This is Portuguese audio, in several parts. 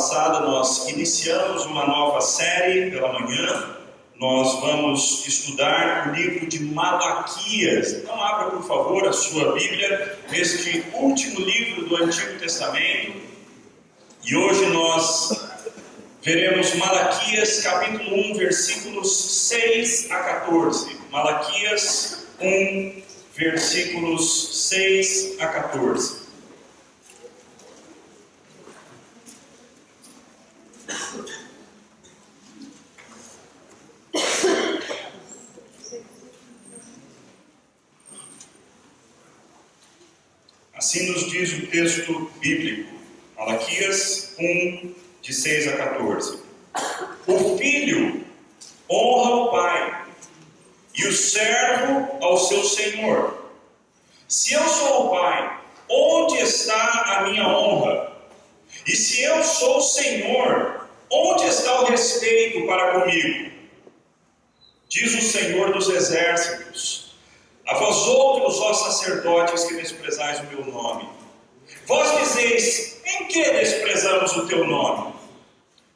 passada nós iniciamos uma nova série pela manhã. Nós vamos estudar o livro de Malaquias. Então, abra por favor a sua Bíblia neste último livro do Antigo Testamento. E hoje nós veremos Malaquias capítulo 1, versículos 6 a 14. Malaquias 1, versículos 6 a 14. Assim nos diz o texto bíblico, Malaquias 1, de 6 a 14. O filho honra o pai, e o servo ao seu senhor. Se eu sou o pai, onde está a minha honra? E se eu sou o senhor, onde está o respeito para comigo? Diz o Senhor dos exércitos a vós outros, ó sacerdotes, que desprezais o meu nome. Vós dizeis: em que desprezamos o teu nome?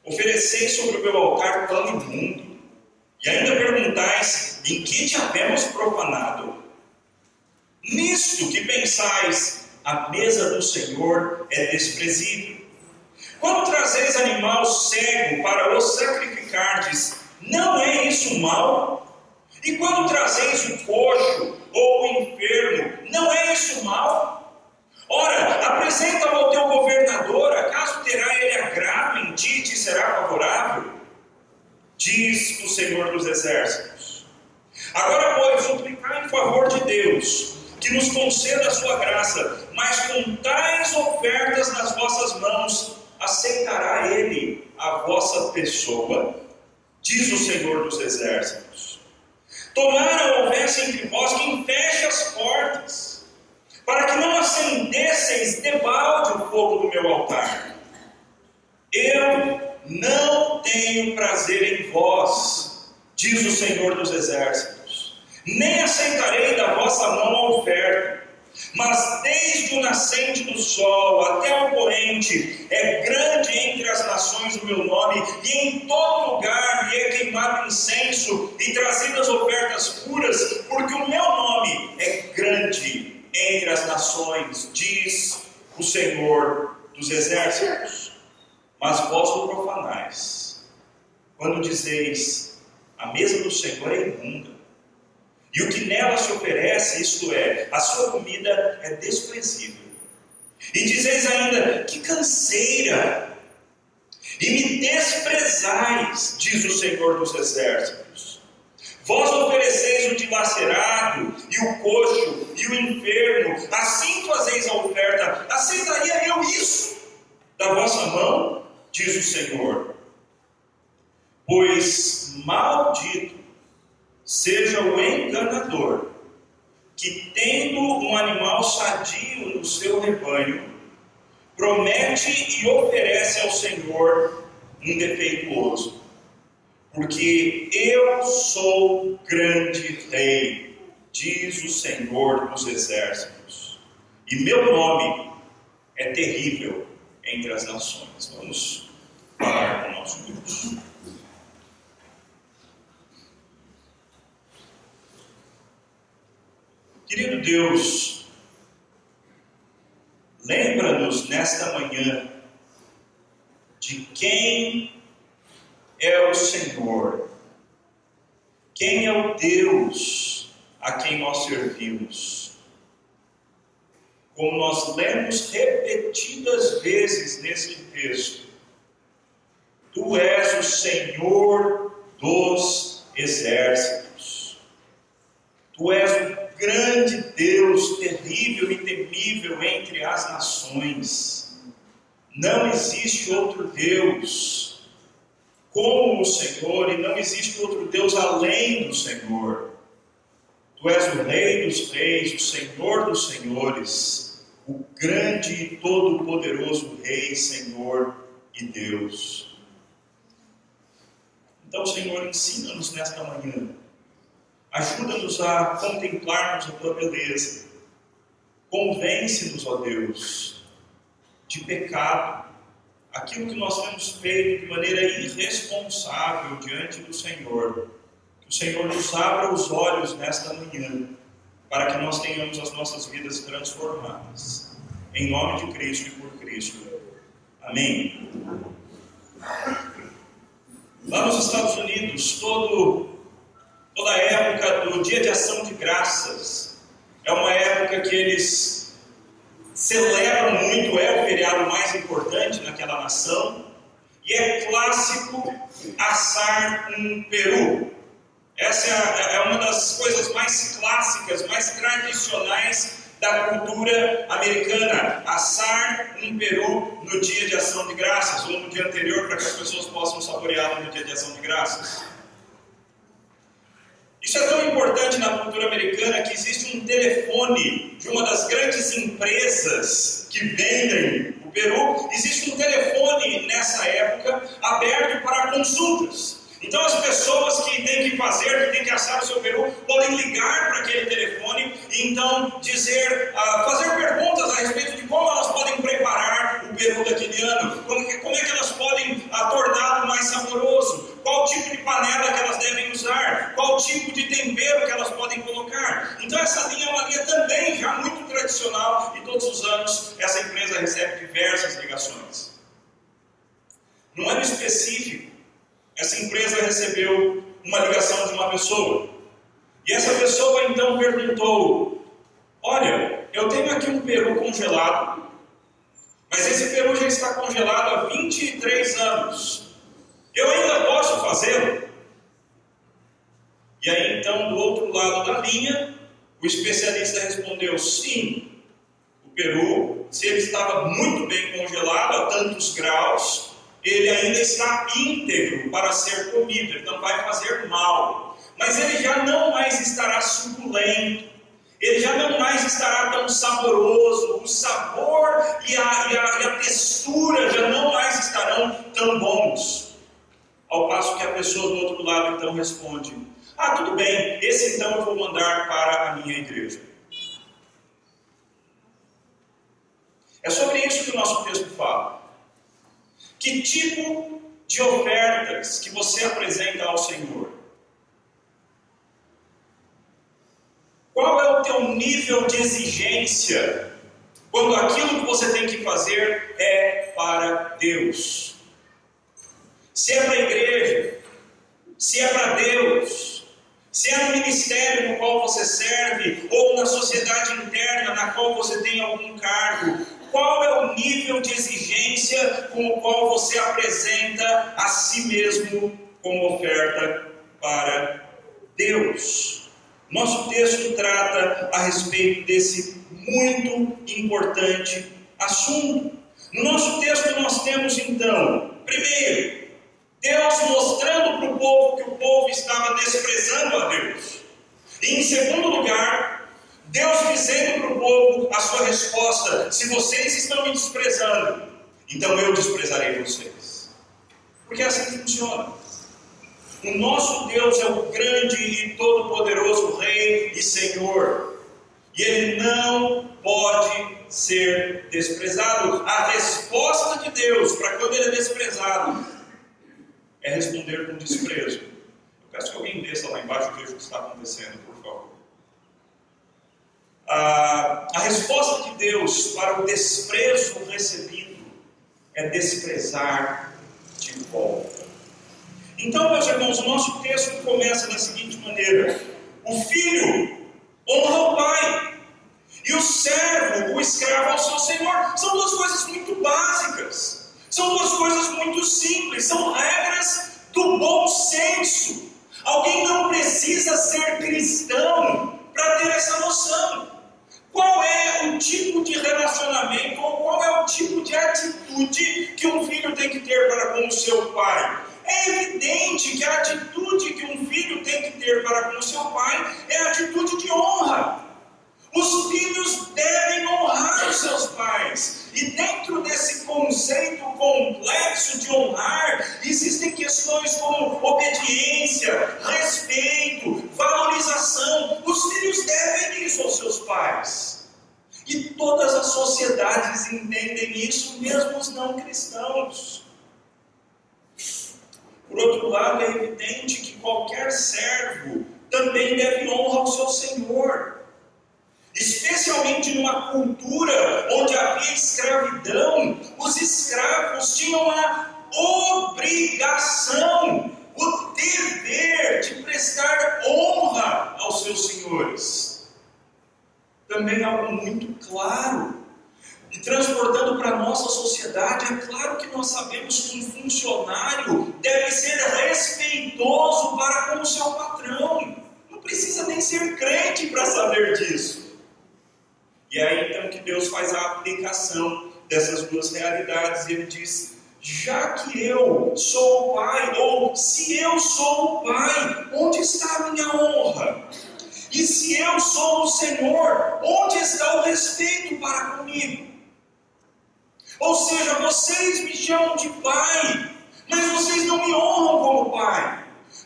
Ofereceis sobre o meu altar pão imundo, e ainda perguntais: em que te havemos profanado? Nisto que pensais, a mesa do Senhor é desprezível. Quando trazeis animal cego para o sacrificardes, não é isso mal? E quando trazeis o coxo ou o enfermo, não é isso mal? Ora, apresenta-o ao teu governador, acaso terá ele agrado em ti e te será favorável? Diz o Senhor dos Exércitos. Agora, pois, suplicai em favor de Deus, que nos conceda a sua graça, mas com tais ofertas nas vossas mãos, aceitará ele a vossa pessoa? Diz o Senhor dos Exércitos. Tomara houvesse entre vós quem feche as portas, para que não acendesseis debalde o fogo do meu altar. Eu não tenho prazer em vós, diz o Senhor dos Exércitos, nem aceitarei da vossa mão a oferta mas desde o nascente do sol até o poente, é grande entre as nações o meu nome, e em todo lugar lhe é queimado incenso e trazidas ofertas puras, porque o meu nome é grande entre as nações, diz o Senhor dos exércitos. Mas vós o profanais, quando dizeis: a mesa do Senhor é imunda e o que nela se oferece, isto é, a sua comida é desprezível. E dizeis ainda: que canseira! E me desprezais, diz o Senhor dos Exércitos. Vós ofereceis o dilacerado, e o coxo, e o enfermo, assim fazeis a oferta. Aceitaria eu isso da vossa mão? Diz o Senhor. Pois maldito seja o enganador, que tendo um animal sadio no seu rebanho, promete e oferece ao Senhor um defeituoso. Porque eu sou grande rei, diz o Senhor dos exércitos, e meu nome é terrível entre as nações. Vamos falar com o nosso Deus. Querido Deus, lembra-nos nesta manhã de quem é o Senhor, quem é o Deus a quem nós servimos. Como nós lemos repetidas vezes nesse texto, Tu és o Senhor dos exércitos, Tu és o grande Deus, terrível e temível entre as nações. Não existe outro Deus como o Senhor, e não existe outro Deus além do Senhor. Tu és o Rei dos Reis, o Senhor dos Senhores, o grande e todo-poderoso Rei, Senhor e Deus. Então, Senhor, ensina-nos nesta manhã Ajuda-nos a contemplarmos a tua beleza. Convence-nos, ó Deus, de pecado, aquilo que nós temos feito de maneira irresponsável diante do Senhor. Que o Senhor nos abra os olhos nesta manhã, para que nós tenhamos as nossas vidas transformadas. Em nome de Cristo e por Cristo. Amém. Lá nos Estados Unidos, todo, toda a época do Dia de Ação de Graças é uma época que eles celebram muito, é o feriado mais importante naquela nação, e é clássico assar um peru. Essa é, é uma das coisas mais clássicas, mais tradicionais da cultura americana, assar um peru no dia de ação de graças, ou no dia anterior, para que as pessoas possam saboreá-lo no dia de ação de graças. Isso é tão importante na cultura americana que existe um telefone de uma das grandes empresas que vendem o peru, existe um telefone nessa época aberto para consultas. Então as pessoas que têm que fazer, que têm que assar o seu peru, podem ligar para aquele telefone e então dizer, uh, fazer perguntas a respeito de como elas podem preparar o peru daquele ano, como, que, como é que elas podem uh, torná-lo mais saboroso, qual tipo de panela que elas devem usar, qual tipo de tempero que elas podem colocar. Então essa linha é uma linha também já muito tradicional e todos os anos essa empresa recebe diversas ligações. No ano específico, essa empresa recebeu uma ligação de uma pessoa. E essa pessoa então perguntou: Olha, eu tenho aqui um peru congelado, mas esse peru já está congelado há 23 anos. Eu ainda posso fazê-lo? E aí então, do outro lado da linha, o especialista respondeu: Sim, o peru, se ele estava muito bem congelado a tantos graus, ele ainda está íntegro para ser comido, ele não vai fazer mal, mas ele já não mais estará suculento, ele já não mais estará tão saboroso, o sabor e a, e a, e a textura já não mais estarão tão bons. Ao passo que a pessoa do outro lado então responde: Ah, tudo bem, esse então eu vou mandar para a minha igreja. É sobre isso que o nosso texto fala. Que tipo de ofertas que você apresenta ao Senhor? Qual é o teu nível de exigência quando aquilo que você tem que fazer é para Deus? Se é para a igreja, se é para Deus, se é no ministério no qual você serve, ou na sociedade interna na qual você tem algum cargo, qual é o nível de exigência com o qual você apresenta a si mesmo como oferta para Deus. Nosso texto trata a respeito desse muito importante assunto. No nosso texto, nós temos então, primeiro, Deus mostrando para o povo que o povo estava desprezando a Deus. E em segundo lugar, Deus dizendo para o povo a sua resposta: se vocês estão me desprezando, então eu desprezarei vocês. Porque é assim que funciona. O nosso Deus é o grande e todo-poderoso Rei e Senhor. E Ele não pode ser desprezado. A resposta de Deus para quando Ele é desprezado é responder com desprezo. Eu peço que alguém desça lá embaixo e veja o que está acontecendo. Ah, a resposta de Deus para o desprezo recebido é desprezar de volta. Então, meus irmãos, o nosso texto começa da seguinte maneira: o filho honra o pai, e o servo, o escravo, ao seu senhor. São duas coisas muito básicas, são duas coisas muito simples, são regras do bom senso. Alguém não precisa ser cristão para ter essa noção. Qual é o tipo de relacionamento ou qual é o tipo de atitude que um filho tem que ter para com o seu pai? É evidente que a atitude que um filho tem que ter para com o seu pai é a atitude de honra. Os filhos devem honrar os seus pais. E dentro desse conceito complexo de honrar, existem questões como obediência, respeito, valorização. Os filhos devem isso aos seus pais. E todas as sociedades entendem isso, mesmo os não cristãos. Por outro lado, é evidente que qualquer servo também deve honra ao seu senhor. Especialmente numa cultura onde havia escravidão, os escravos tinham a obrigação, o dever de prestar honra aos seus senhores. Também algo muito claro e transportando para a nossa sociedade, é claro que nós sabemos que um funcionário deve ser respeitoso para com o seu patrão. Não precisa nem ser crente para saber disso. E é então que Deus faz a aplicação dessas duas realidades. Ele diz: já que eu sou o pai, ou se eu sou o pai, onde está a minha honra? E se eu sou o Senhor, onde está o respeito para comigo? Ou seja, vocês me chamam de pai, mas vocês não me honram como pai.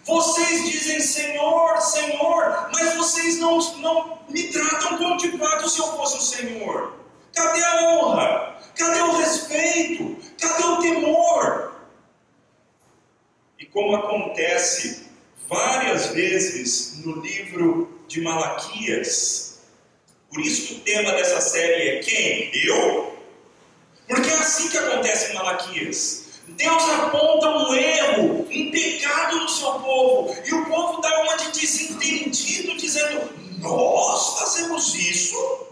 Vocês dizem Senhor, Senhor, mas vocês não, não me tratam como de fato se eu fosse o Senhor. Cadê a honra? Cadê o respeito? Cadê o temor? E como acontece várias vezes no livro de Malaquias, por isso o tema dessa série é quem? Eu? Porque é assim que acontece em Malaquias. Deus aponta um erro, um pecado no seu povo, e o povo dá uma de desentendido, dizendo: Nós fazemos isso,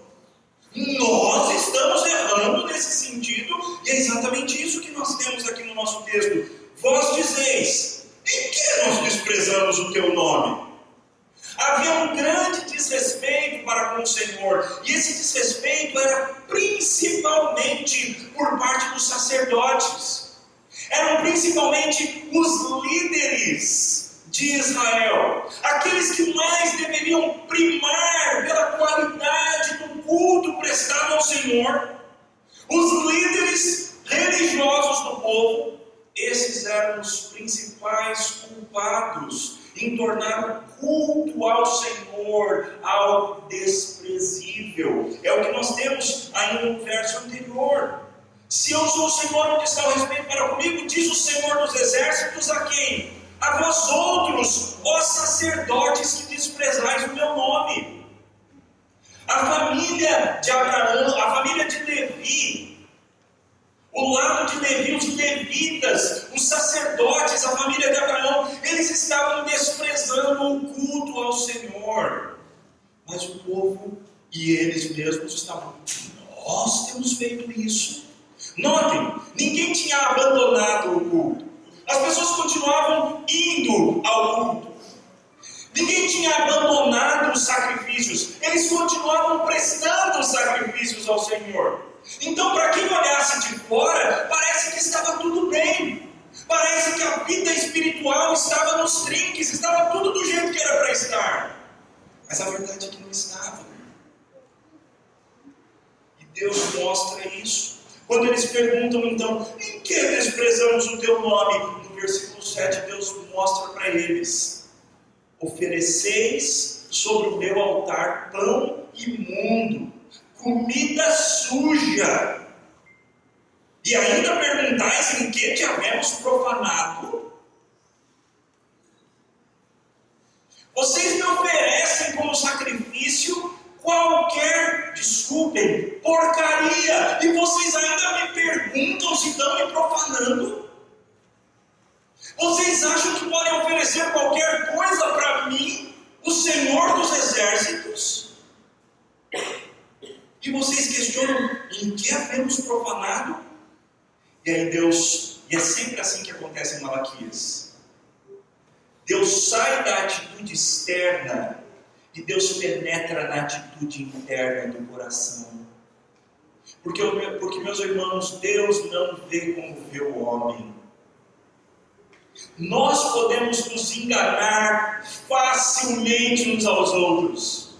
nós estamos errando nesse sentido, e é exatamente isso que nós temos aqui no nosso texto. Vós dizeis: Em que nós desprezamos o teu nome? Havia um grande desrespeito para com o Senhor, e esse desrespeito era principalmente por parte dos sacerdotes, eram principalmente os líderes de Israel, aqueles que mais deveriam primar pela qualidade do culto prestado ao Senhor, os líderes religiosos do povo, esses eram os principais culpados em tornar o culto ao Senhor algo desprezível. É o que nós temos ainda no verso anterior. Se eu sou o Senhor, onde está o respeito para comigo? Diz o Senhor dos exércitos a quem? A vós outros, ó sacerdotes que desprezais o meu nome. A família de Abraão, a família de Levi, o lado de Levi, os levitas, os sacerdotes, a família de Abraão, eles estavam desprezando o culto ao Senhor. Mas o povo e eles mesmos estavam, nós temos feito isso. Notem, ninguém tinha abandonado o culto. As pessoas continuavam indo ao culto. Ninguém tinha abandonado os sacrifícios. Eles continuavam prestando os sacrifícios ao Senhor. Então, para quem olhasse de fora, parece que estava tudo bem. Parece que a vida espiritual estava nos trinques, estava tudo do jeito que era para estar. Mas a verdade é que não estava. E Deus mostra isso. Quando eles perguntam, então, em que desprezamos o teu nome? No versículo 7, Deus mostra para eles: ofereceis sobre o meu altar pão imundo comida suja. E ainda perguntais em que te havemos profanado? Vocês me oferecem como sacrifício qualquer, desculpem, porcaria, e vocês ainda me perguntam se estão me profanando? Vocês acham que podem oferecer qualquer coisa para mim, o Senhor dos Exércitos? E vocês questionam em que havemos profanado? E aí Deus, e é sempre assim que acontece em Malaquias. Deus sai da atitude externa e Deus penetra na atitude interna do coração. Porque, porque meus irmãos, Deus não vê como vê o homem. Nós podemos nos enganar facilmente uns aos outros.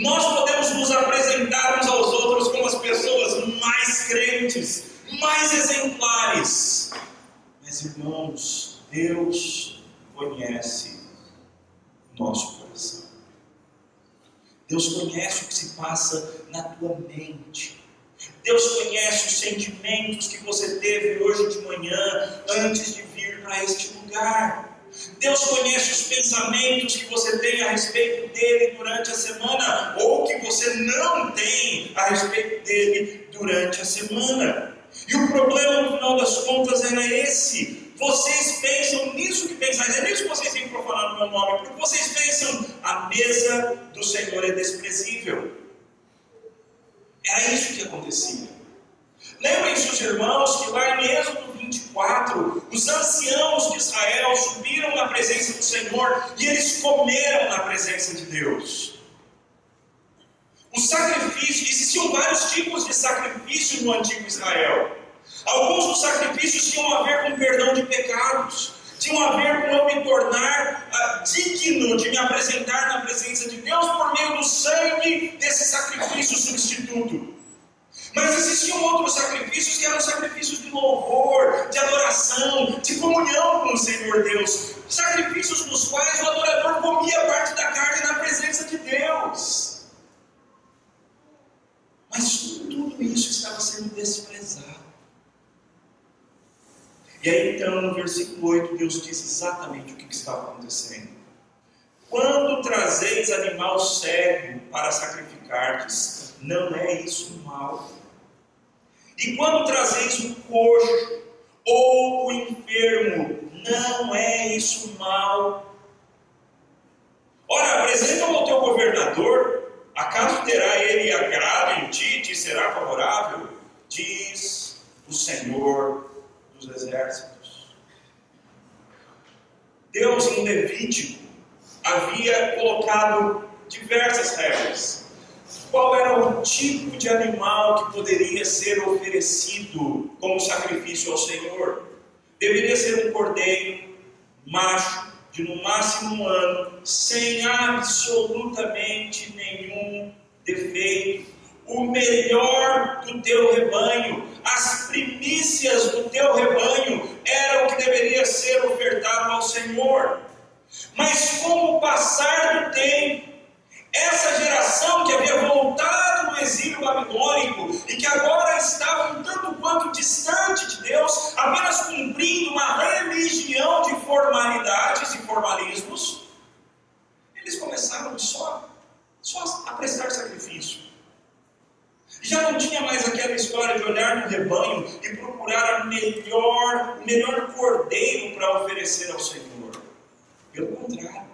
Nós podemos nos apresentar uns aos outros como as pessoas mais crentes, mais exemplares. Mas, irmãos, Deus conhece o nosso coração. Deus conhece o que se passa na tua mente. Deus conhece os sentimentos que você teve hoje de manhã, antes de vir para este lugar. Deus conhece os pensamentos que você tem a respeito dele durante a semana, ou que você não tem a respeito dele durante a semana. E o problema, no final das contas, era esse. Vocês pensam nisso que pensais, é nisso que vocês têm profanado no meu nome, porque vocês pensam, a mesa do Senhor é desprezível. Era isso que acontecia. Lembrem-se, os irmãos, que lá em Êxodo 24, os anciãos de Israel subiram na presença do Senhor e eles comeram na presença de Deus. O sacrifício, existiam vários tipos de sacrifício no antigo Israel. Alguns dos sacrifícios tinham a ver com perdão de pecados, tinham a ver com eu me tornar uh, digno de me apresentar na presença de Deus por meio do sangue desse sacrifício substituto. Mas existiam outros sacrifícios que eram sacrifícios de louvor, de adoração, de comunhão com o Senhor Deus. Sacrifícios nos quais o adorador comia parte da carne na presença de Deus. Mas tudo isso estava sendo desprezado. E aí então, no versículo 8, Deus diz exatamente o que, estava acontecendo. Quando trazeis animal cego para sacrificar-te, não é isso mal. E quando trazeis o coxo ou o enfermo, não é isso mal. Ora, apresenta-o ao teu governador Acaso terá ele agrado em ti, te será favorável? Diz o Senhor dos Exércitos. Deus em Levítico havia colocado diversas regras. Qual era o tipo de animal que poderia ser oferecido como sacrifício ao Senhor? Deveria ser um cordeiro macho de no máximo um ano, sem absolutamente nenhum defeito, o melhor do teu rebanho, as primícias do teu rebanho era o que deveria ser ofertado ao Senhor. Mas com o passar do tempo, essa geração que havia voltado do exílio babilônico e que agora estava um tanto quanto distante de Deus, apenas cumprindo uma religião de formalidades e formalismos, eles começaram só, só a prestar sacrifício. Já não tinha mais aquela história de olhar no rebanho e procurar a melhor, o melhor cordeiro para oferecer ao Senhor. Pelo contrário.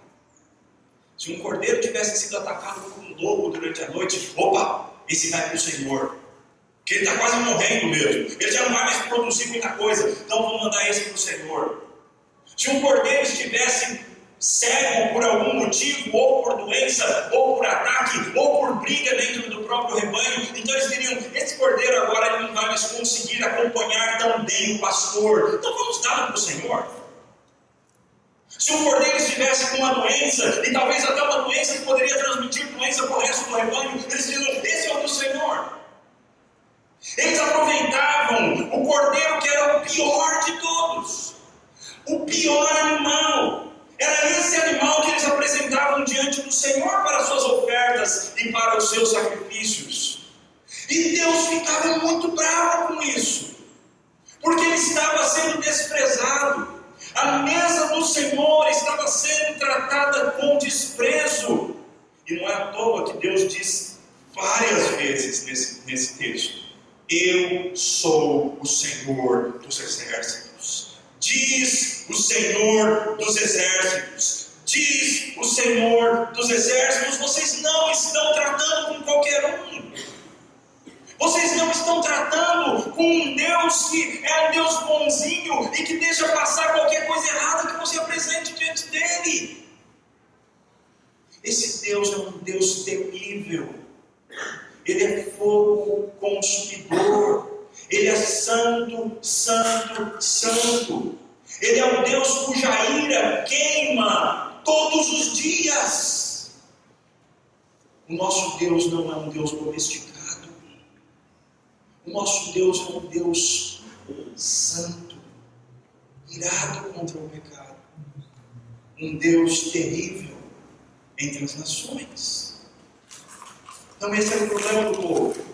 Se um cordeiro tivesse sido atacado por um lobo durante a noite, opa, esse vai para o Senhor. Porque ele está quase morrendo mesmo. Ele já não vai mais produzir muita coisa. Então vamos mandar esse para o Senhor. Se um cordeiro estivesse cego por algum motivo, ou por doença, ou por ataque, ou por briga dentro do próprio rebanho, então eles diriam: esse cordeiro agora ele não vai mais conseguir acompanhar tão bem o pastor. Então vamos dar para o Senhor. Se um cordeiro estivesse com uma doença, e talvez até uma doença que poderia transmitir doença para o resto do rebanho, eles diziam: Esse é o do Senhor. Eles aproveitavam o cordeiro que era o pior de todos, o pior animal. Era esse animal que eles apresentavam diante do Senhor para suas ofertas e para os seus sacrifícios. E Deus ficava muito bravo com isso, porque ele estava sendo desprezado. A mesa do Senhor estava sendo tratada com desprezo. E não é à toa que Deus diz várias vezes nesse, nesse texto: Eu sou o Senhor dos exércitos. Diz o Senhor dos exércitos. Diz o Senhor dos exércitos: Vocês não estão tratando com qualquer um. Vocês não estão tratando com um Deus que é um Deus bonzinho e que deixa passar qualquer coisa errada que você apresente diante dele. Esse Deus é um Deus terrível. Ele é fogo consumidor. Ele é santo, santo, santo. Ele é um Deus cuja ira queima todos os dias. O nosso Deus não é um Deus domesticado. O nosso Deus é um Deus santo, irado contra o pecado. Um Deus terrível entre as nações. Então, esse era o problema do povo.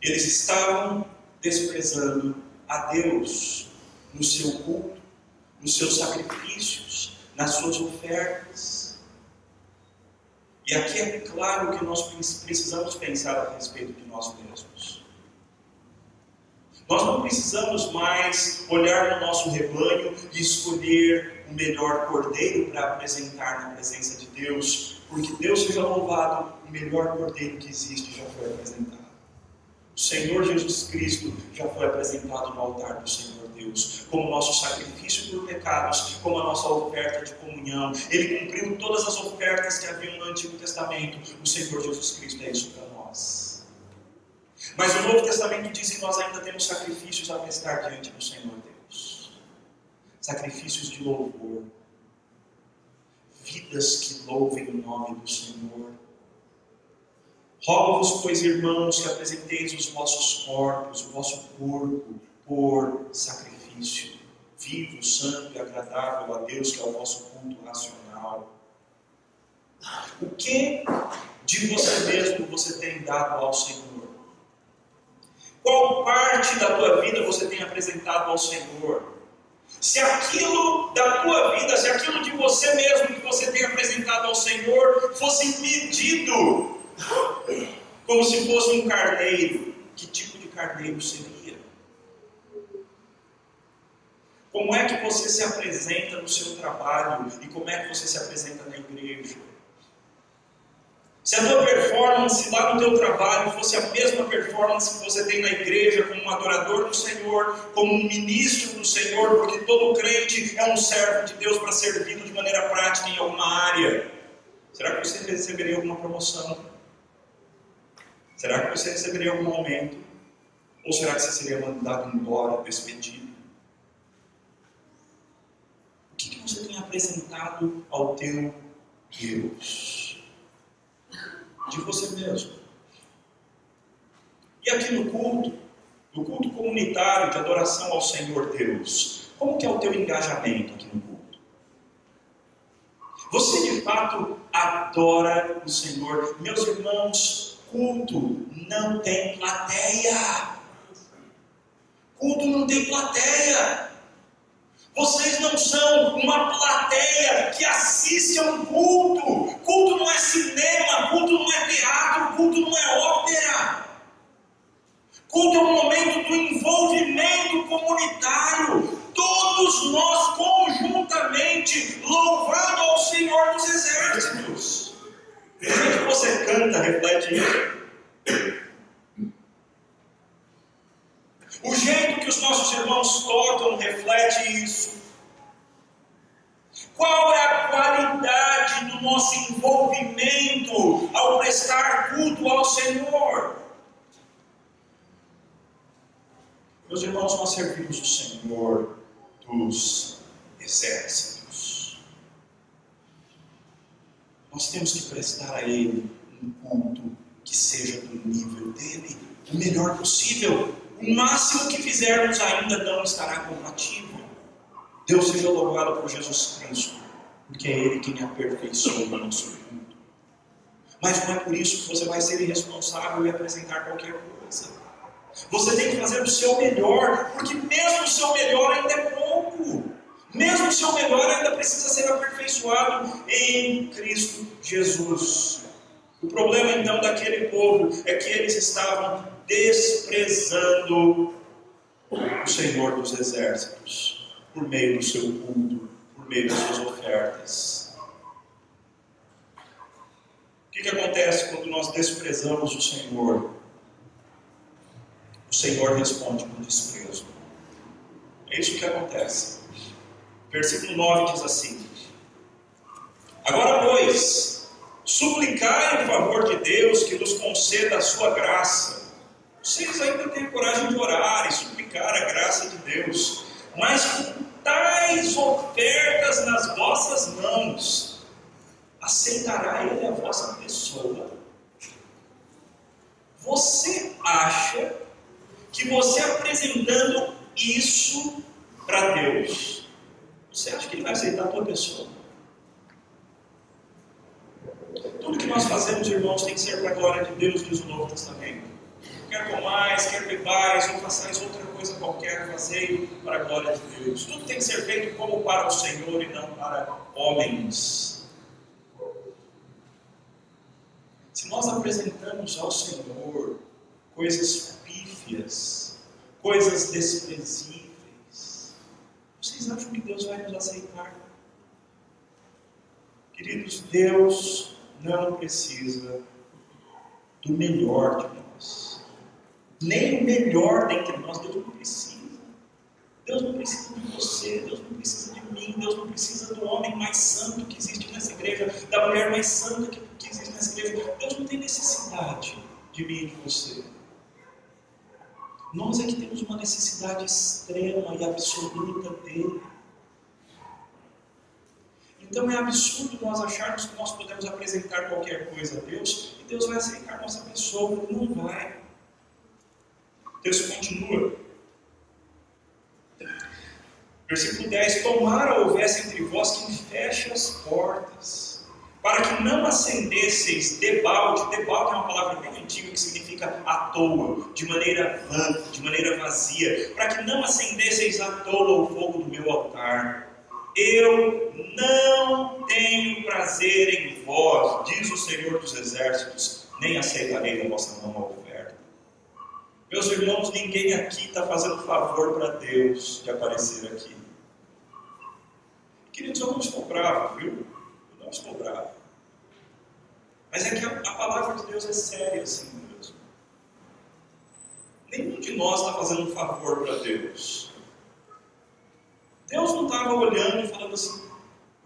Eles estavam desprezando a Deus no seu culto, nos seus sacrifícios, nas suas ofertas. E aqui é claro que nós precisamos pensar a respeito de nós mesmos. Nós não precisamos mais olhar no nosso rebanho e escolher o melhor cordeiro para apresentar na presença de Deus, porque Deus seja louvado, o melhor cordeiro que existe já foi apresentado. O Senhor Jesus Cristo já foi apresentado no altar do Senhor Deus, como nosso sacrifício por pecados, como a nossa oferta de comunhão. Ele cumpriu todas as ofertas que haviam no Antigo Testamento. O Senhor Jesus Cristo é isso para nós. Mas o Novo Testamento diz que nós ainda temos sacrifícios a prestar diante do Senhor Deus sacrifícios de louvor, vidas que louvem o nome do Senhor. Rogo-vos, pois, irmãos, que apresenteis os vossos corpos, o vosso corpo, por sacrifício, vivo, santo e agradável a Deus, que é o vosso culto racional. O que de você mesmo você tem dado ao Senhor? Qual parte da tua vida você tem apresentado ao Senhor? Se aquilo da tua vida, se aquilo de você mesmo que você tem apresentado ao Senhor fosse medido como se fosse um carneiro, que tipo de carneiro seria? Como é que você se apresenta no seu trabalho e como é que você se apresenta na igreja? Se a tua performance lá no teu trabalho fosse a mesma performance que você tem na igreja, como um adorador do Senhor, como um ministro do Senhor, porque todo crente é um servo de Deus para servir de maneira prática em alguma área, será que você receberia alguma promoção? Será que você receberia algum aumento? Ou será que você seria mandado embora, despedido? O que, que você tem apresentado ao teu Deus? de você mesmo. E aqui no culto, no culto comunitário de adoração ao Senhor Deus, como que é o teu engajamento aqui no culto? Você de fato adora o Senhor? Meus irmãos, culto não tem plateia. Culto não tem plateia. Vocês não são uma plateia que assiste a um culto. Culto não é cinema, culto não é teatro, culto não é ópera. Culto é um momento do envolvimento comunitário. Todos nós conjuntamente louvando ao Senhor dos Exércitos. O jeito que você canta reflete isso. O jeito que os nossos irmãos tocam reflete isso. Qual é a qualidade do nosso envolvimento ao prestar culto ao Senhor? Meus irmãos, nós servimos o Senhor dos exércitos. Nós temos que prestar a Ele um culto que seja do nível dele, o melhor possível. O máximo que fizermos ainda não estará compatível. Deus seja louvado por Jesus Cristo, porque é Ele quem aperfeiçoa o nosso mundo. Mas não é por isso que você vai ser irresponsável e apresentar qualquer coisa. Você tem que fazer o seu melhor, porque mesmo o seu melhor ainda é pouco. Mesmo o seu melhor ainda precisa ser aperfeiçoado em Cristo Jesus. O problema então daquele povo é que eles estavam desprezando o Senhor dos Exércitos por meio do seu culto, por meio das suas ofertas. O que, que acontece quando nós desprezamos o Senhor? O Senhor responde com desprezo. É isso que acontece. Versículo 9 diz assim: Agora, pois, suplicai o favor de Deus que nos conceda a sua graça vocês ainda têm coragem de orar e suplicar a graça de Deus, mas com tais ofertas nas vossas mãos, aceitará Ele a vossa pessoa? Você acha que você apresentando isso para Deus, você acha que Ele vai aceitar a tua pessoa? Tudo que nós fazemos, irmãos, tem que ser para a glória de Deus, diz o Novo Testamento. quer comais, quer bebais, ou façais outra coisa qualquer, fazei para a glória de Deus. Tudo tem que ser feito como para o Senhor e não para homens. Se nós apresentamos ao Senhor coisas pífias, coisas desprezíveis, vocês acham que Deus vai nos aceitar? Queridos, Deus não precisa do melhor de nós. Nem o melhor dentre nós, Deus não precisa. Deus não precisa de você, Deus não precisa de mim, Deus não precisa do homem mais santo que existe nessa igreja, da mulher mais santa que, que existe nessa igreja. Deus não tem necessidade de mim e de você. Nós é que temos uma necessidade extrema e absoluta dele. Então é absurdo nós acharmos que nós podemos apresentar qualquer coisa a Deus e Deus vai aceitar nossa pessoa. Não vai. O texto continua. Versículo 10: Tomara houvesse entre vós quem feche as portas, para que não acendesseis debalde. Debalde é uma palavra bem antiga que significa à toa, de maneira vã, de maneira vazia, para que não acendesseis à toa o fogo do meu altar. Eu não tenho prazer em vós, diz o Senhor dos Exércitos, nem aceitarei da vossa mão a oferta. Meus irmãos, ninguém aqui está fazendo favor para Deus de aparecer aqui. Queridos, eu não estou bravo, viu? Eu não estou bravo. Mas é que a, a palavra de Deus é séria assim mesmo. Nenhum de nós está fazendo um favor para Deus. Deus não estava olhando e falando assim,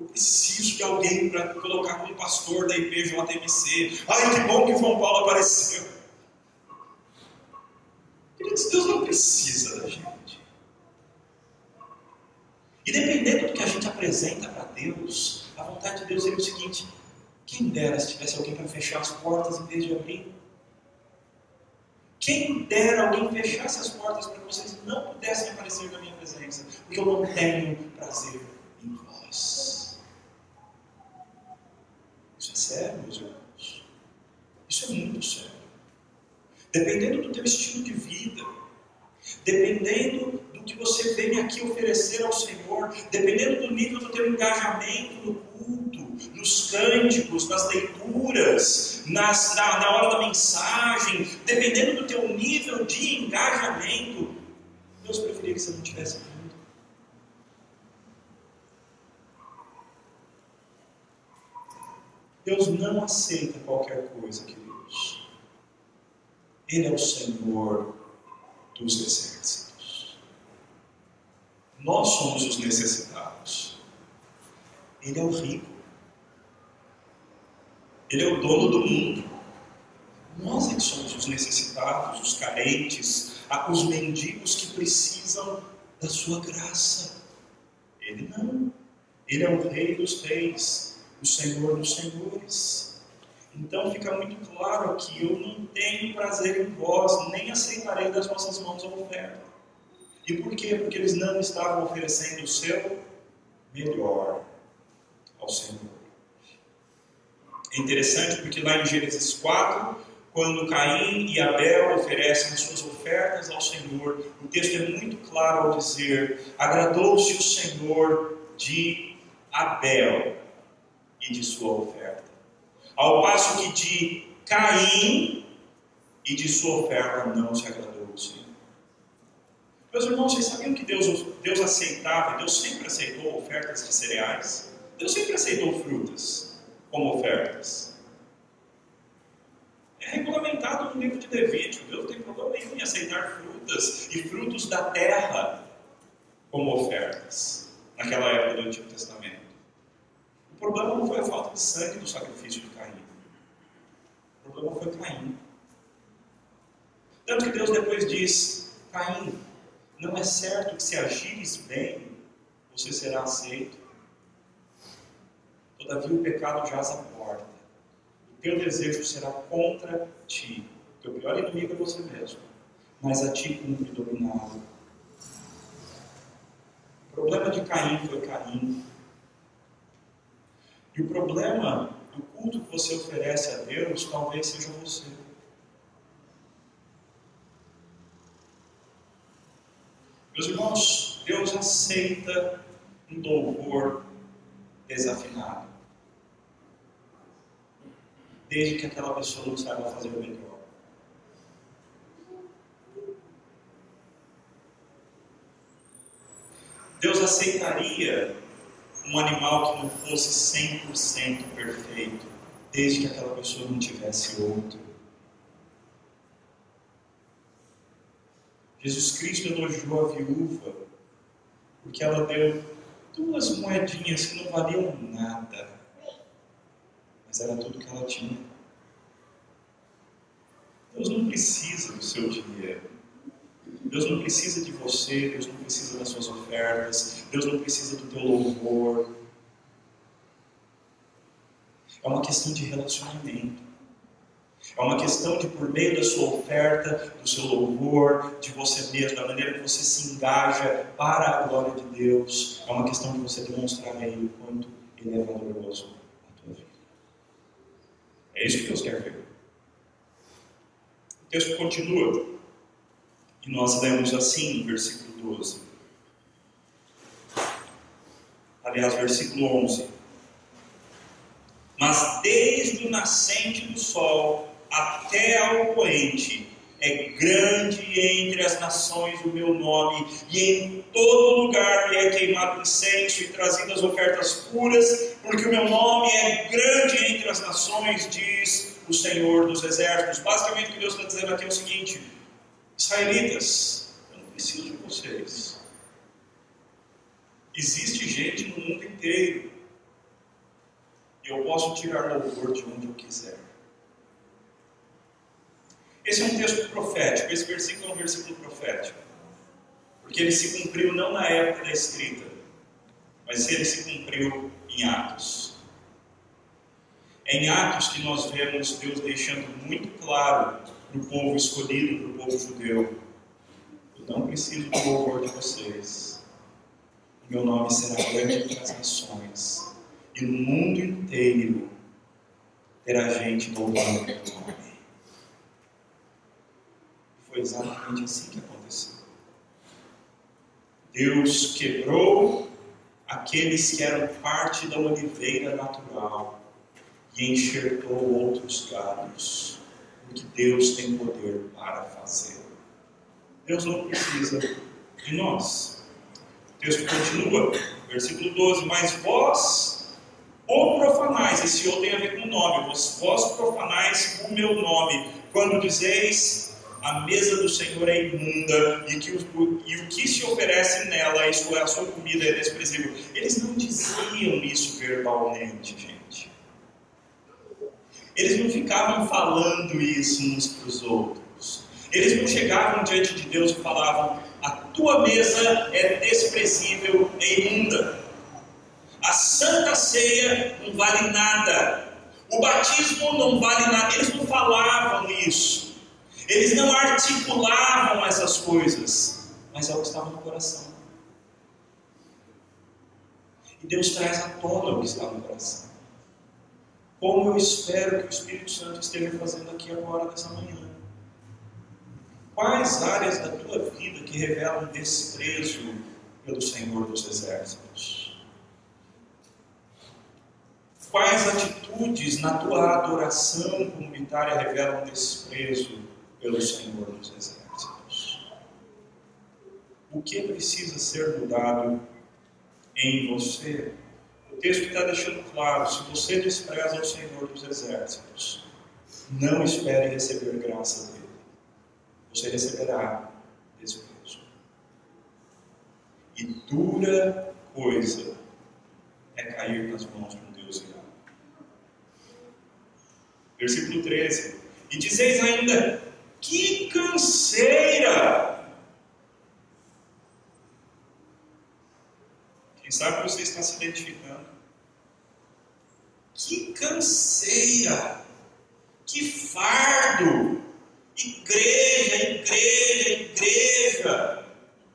eu preciso de alguém para colocar como pastor da igreja JMC. Ai, que bom que João Paulo apareceu. Queridos, Deus não precisa da gente. E dependendo do que a gente apresenta para Deus, a vontade de Deus é o seguinte: quem dera se tivesse alguém para fechar as portas em vez de abrir. Quem dera alguém fechasse as portas para que vocês não pudessem aparecer na minha presença, porque eu não tenho prazer em vós. Isso é sério, meus irmãos. Isso é muito sério. Dependendo do teu estilo de vida, dependendo do que você vem aqui oferecer ao Senhor, dependendo do nível do teu engajamento no culto, nos cânticos, nas leituras, nas, na, na hora da mensagem, dependendo do teu nível de engajamento, Deus preferia que você não tivesse vindo. Deus não aceita qualquer coisa, queridos. Ele é o Senhor dos exércitos. Nós somos os necessitados. Ele é o rico. Ele é o dono do mundo. Nós é que somos os necessitados, os carentes, os mendigos que precisam da sua graça. Ele não. Ele é o rei dos reis, o senhor dos senhores. Então fica muito claro que eu não tenho prazer em vós, nem aceitarei das vossas mãos a oferta. E por quê? Porque eles não estavam oferecendo o seu melhor ao Senhor. É interessante porque lá em Gênesis 4, quando Caim e Abel oferecem as suas ofertas ao Senhor, o texto é muito claro ao dizer: agradou-se o Senhor de Abel e de sua oferta. Ao passo que de Caim e de sua oferta não se agradou o Senhor. Meus irmãos, vocês sabiam que Deus, Deus aceitava, Deus sempre aceitou ofertas de cereais? Deus sempre aceitou frutas como ofertas. É regulamentado no livro de Levítico. Deus não tem problema nenhum em aceitar frutas e frutos da terra como ofertas, naquela época do Antigo Testamento. O problema não foi a falta de sangue do sacrifício de Caim. O problema foi Caim. Tanto que Deus depois diz: Caim, não é certo que se agires bem, você será aceito. Todavia o pecado jaz à porta teu desejo será contra ti. Teu pior inimigo é você mesmo. Mas a ti cumpre dominado. O problema de Caim foi Caim. E o problema do culto que você oferece a Deus talvez seja você. Meus irmãos, Deus aceita um louvor desafinado. Desde que aquela pessoa não saiba fazer o melhor. Deus aceitaria um animal que não fosse 100% perfeito, desde que aquela pessoa não tivesse outro. Jesus Cristo elogiou a viúva porque ela deu duas moedinhas que não valiam nada, mas era tudo que ela tinha. Deus não precisa do seu dinheiro. Deus não precisa de você, Deus não precisa das suas ofertas, Deus não precisa do teu louvor. É uma questão de relacionamento. É uma questão de, por meio da sua oferta, do seu louvor, de você mesmo, da maneira que você se engaja para a glória de Deus, é uma questão de você demonstrar a Ele o quanto Ele é valoroso na tua vida. É isso que Deus quer ver. O texto continua, e nós lemos assim, versículo 12. Aliás, versículo 11. Mas desde o nascente do sol até ao poente. É grande entre as nações o meu nome, e em todo lugar é queimado incenso e trazidas ofertas puras, porque o meu nome é grande entre as nações, diz o Senhor dos Exércitos. Basicamente, o que Deus está dizendo aqui é o seguinte: Israelitas, eu não preciso de vocês. Existe gente no mundo inteiro, e eu posso tirar louvor de onde eu quiser. Esse é um texto profético, esse versículo é um versículo profético. Porque ele se cumpriu não na época da escrita, mas ele se cumpriu em Atos. É em Atos que nós vemos Deus deixando muito claro para o povo escolhido, para o povo judeu: Eu não preciso do louvor de vocês. O meu nome será grande entre as nações, e no mundo inteiro terá gente louvando o meu nome. Exatamente assim que aconteceu. Deus quebrou aqueles que eram parte da oliveira natural e enxertou outros galhos, porque Deus tem poder para fazê-lo. Deus não precisa de nós. O texto continua, versículo 12: Mas vós, ou profanais, esse ou tem a ver com o nome, vós, vós profanais o meu nome, quando dizeis a mesa do Senhor é imunda e, que o, e o que se oferece nela, isto é, a sua comida é desprezível. Eles não diziam isso verbalmente, gente. Eles não ficavam falando isso uns para os outros. Eles não chegavam diante de Deus e falavam: a tua mesa é desprezível e imunda. A santa ceia não vale nada. O batismo não vale nada. Eles não falavam isso. Eles não articulavam essas coisas, mas é o que estava no coração. E Deus traz à tona o que está no coração. Como eu espero que o Espírito Santo esteja fazendo aqui agora, nessa manhã. Quais áreas da tua vida que revelam desprezo pelo Senhor dos Exércitos? Quais atitudes na tua adoração comunitária revelam desprezo pelo Senhor dos Exércitos. O que precisa ser mudado em você? O texto está deixando claro: se você despreza o Senhor dos Exércitos, não espere receber graça dele. Você receberá desprezo. E dura coisa é cair nas mãos de um Deus irado. Versículo 13. E dizeis ainda: que canseira! Quem sabe você está se identificando. Que canseira! Que fardo! Igreja, igreja, igreja!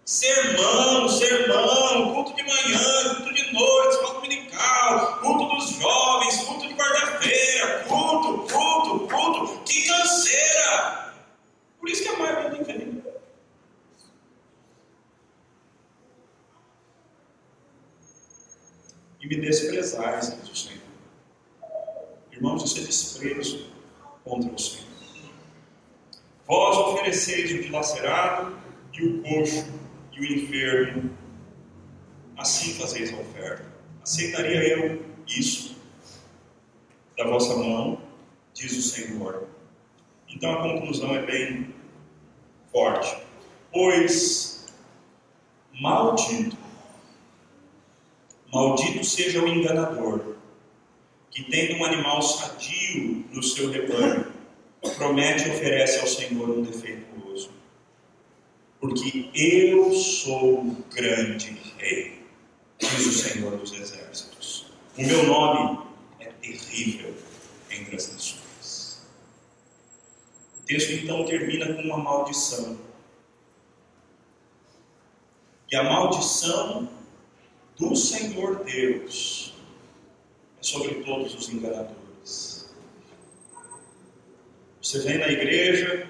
Sermão, sermão, culto de manhã, culto de noite, escola dominical, culto dos jovens, culto de quarta-feira, culto, culto, culto. Que canseira! Por isso que a maioria nem vem. Desprezais, diz o Senhor. Irmãos, isso é desprezo contra o Senhor. Vós ofereceis o dilacerado e o coxo e o enfermo. Assim fazeis a oferta. Aceitaria eu isso da vossa mão, diz o Senhor. Então a conclusão é bem forte. Pois maldito, maldito seja o enganador, que tendo um animal sadio no seu rebanho, promete e oferece ao Senhor um defeituoso. Porque eu sou o grande rei, diz o Senhor dos exércitos. O meu nome é terrível entre as nações. O texto então termina com uma maldição. E a maldição do Senhor Deus é sobre todos os enganadores. Você vem na igreja,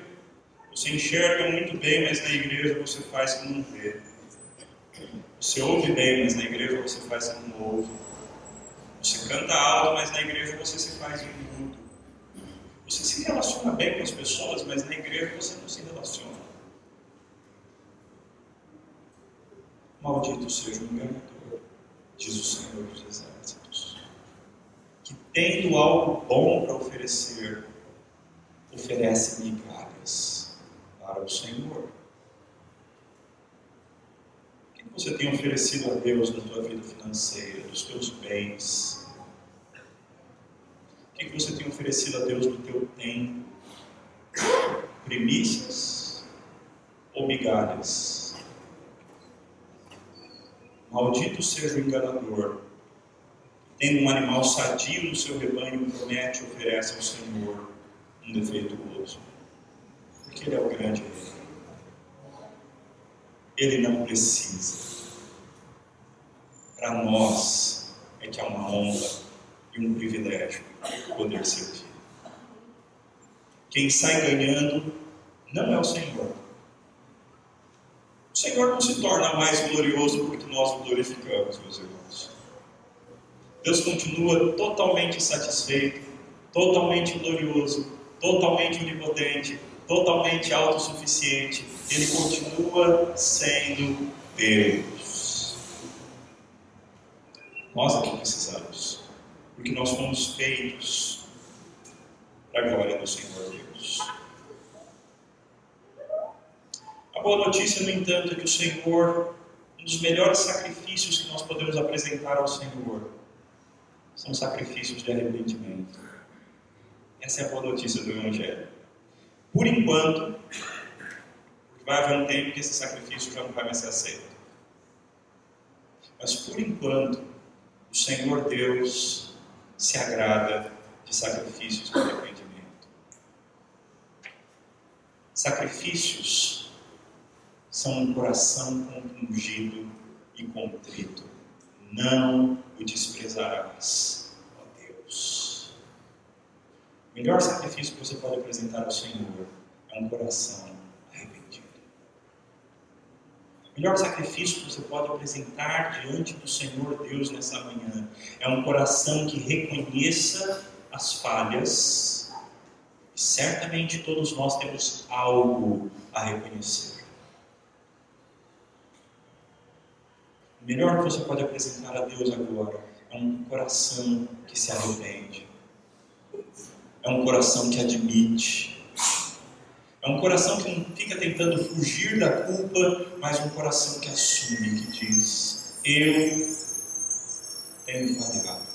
você enxerga muito bem, mas na igreja você faz que não vê. Você ouve bem, mas na igreja você faz que não ouve. Você canta alto, mas na igreja você se faz de. Você se relaciona bem com as pessoas, mas na igreja você não se relaciona. Maldito seja o enganador, diz o Senhor dos Exércitos, que tendo algo bom para oferecer, oferece migalhas para o Senhor. O que você tem oferecido a Deus na tua vida financeira, dos teus bens? O que você tem oferecido a Deus no teu tempo? Primícias ou migalhas? Maldito seja o enganador, tendo um animal sadio no seu rebanho, promete e oferece ao Senhor um defeituoso. Porque Ele é o grande rei. Ele não precisa. Para nós é que é uma honra e um privilégio poder servir. Quem sai ganhando não é o Senhor. Senhor não se torna mais glorioso porque nós o glorificamos, meus irmãos. Deus continua totalmente satisfeito, totalmente glorioso, totalmente onipotente, totalmente autossuficiente. Ele continua sendo Deus. Nós aqui precisamos, porque nós fomos feitos para a glória do Senhor Deus. A boa notícia, no entanto, é que o Senhor, um dos melhores sacrifícios que nós podemos apresentar ao Senhor, são sacrifícios de arrependimento. Essa é a boa notícia do Evangelho. Por enquanto, vai haver um tempo que esse sacrifício já não vai mais ser aceito. Mas por enquanto, o Senhor Deus se agrada de sacrifícios de arrependimento. Sacrifícios são um coração compungido e contrito. Não o desprezarás, ó Deus. O melhor sacrifício que você pode apresentar ao Senhor é um coração arrependido. O melhor sacrifício que você pode apresentar diante do Senhor Deus nessa manhã é um coração que reconheça as falhas. E certamente todos nós temos algo a reconhecer. Melhor que você pode apresentar a Deus agora é um coração que se arrepende. É um coração que admite. É um coração que não fica tentando fugir da culpa, mas um coração que assume, que diz: Eu tenho falhado.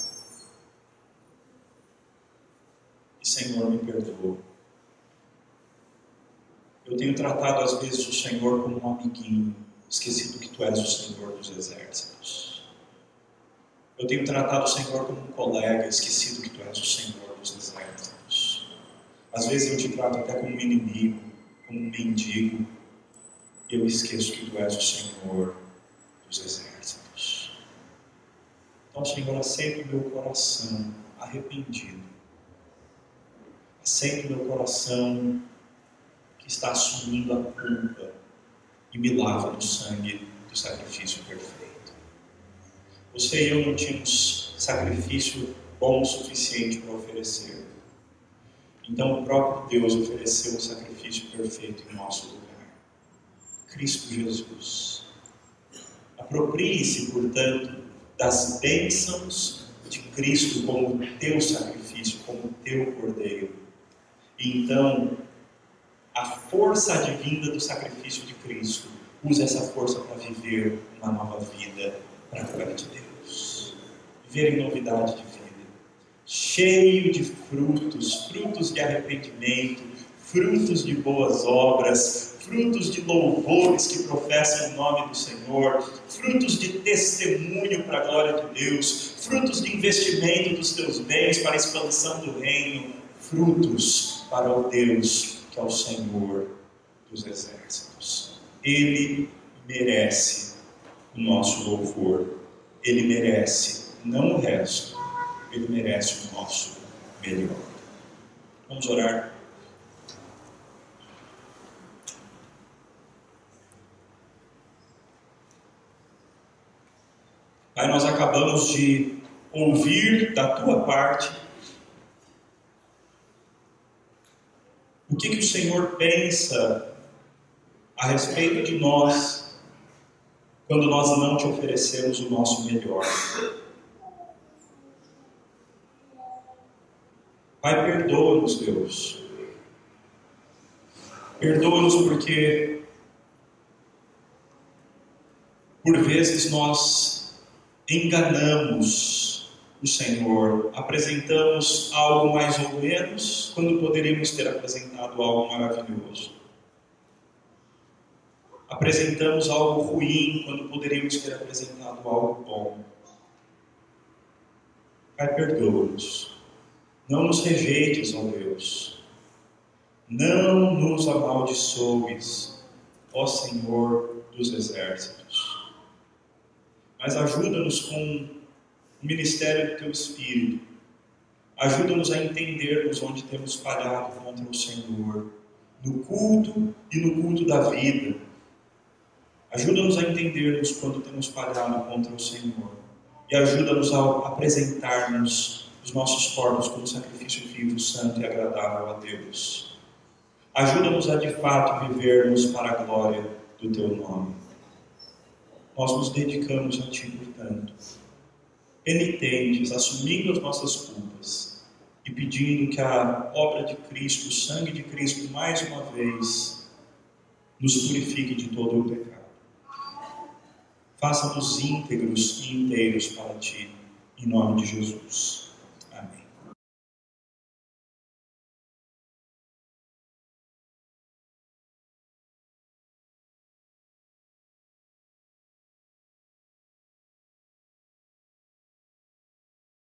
E Senhor, me perdoa. Eu tenho tratado às vezes o Senhor como um amiguinho esquecido que tu és o Senhor dos exércitos. Eu tenho tratado o Senhor como um colega, esquecido que tu és o Senhor dos exércitos. Às vezes eu te trato até como um inimigo, como um mendigo, e eu esqueço que tu és o Senhor dos exércitos. Então, Senhor, aceita o meu coração arrependido. Aceita o meu coração que está assumindo a culpa e me lava no sangue do sacrifício perfeito. Você e eu não tínhamos sacrifício bom o suficiente para oferecer. Então o próprio Deus ofereceu o sacrifício perfeito em nosso lugar. Cristo Jesus. Aproprie-se, portanto, das bênçãos de Cristo como teu sacrifício, como teu cordeiro. E então, a força advinda do sacrifício de Cristo, use essa força para viver uma nova vida para a glória de Deus. Viver em novidade de vida cheio de frutos, frutos de arrependimento, frutos de boas obras, frutos de louvores que professam o nome do Senhor, frutos de testemunho para a glória de Deus, frutos de investimento dos teus bens para a expansão do reino, frutos para o Deus que é o Senhor dos exércitos. Ele merece o nosso louvor, ele merece, não o resto, ele merece o nosso melhor. Vamos orar. Pai, nós acabamos de ouvir da tua parte que, que o Senhor pensa a respeito de nós quando nós não te oferecemos o nosso melhor. Pai, perdoa-nos, Deus. Perdoa-nos porque, por vezes, nós enganamos o Senhor, apresentamos algo mais ou menos, quando poderíamos ter apresentado algo maravilhoso. Apresentamos algo ruim, quando poderíamos ter apresentado algo bom. Pai, perdoa-nos. Não nos rejeites, ó Deus. Não nos amaldiçoes, ó Senhor dos exércitos. Mas ajuda-nos com ministério do Teu Espírito. Ajuda-nos a entendermos onde temos falhado contra o Senhor, no culto e no culto da vida. Ajuda-nos a entendermos quando temos falhado contra o Senhor. E ajuda-nos a apresentar-nos os nossos corpos como sacrifício vivo, santo e agradável a Deus. Ajuda-nos a de fato vivermos para a glória do Teu nome. Nós nos dedicamos a Ti, portanto, penitentes, assumindo as nossas culpas e pedindo que a obra de Cristo, o sangue de Cristo, mais uma vez, nos purifique de todo o pecado. Faça-nos íntegros e inteiros para Ti, em nome de Jesus.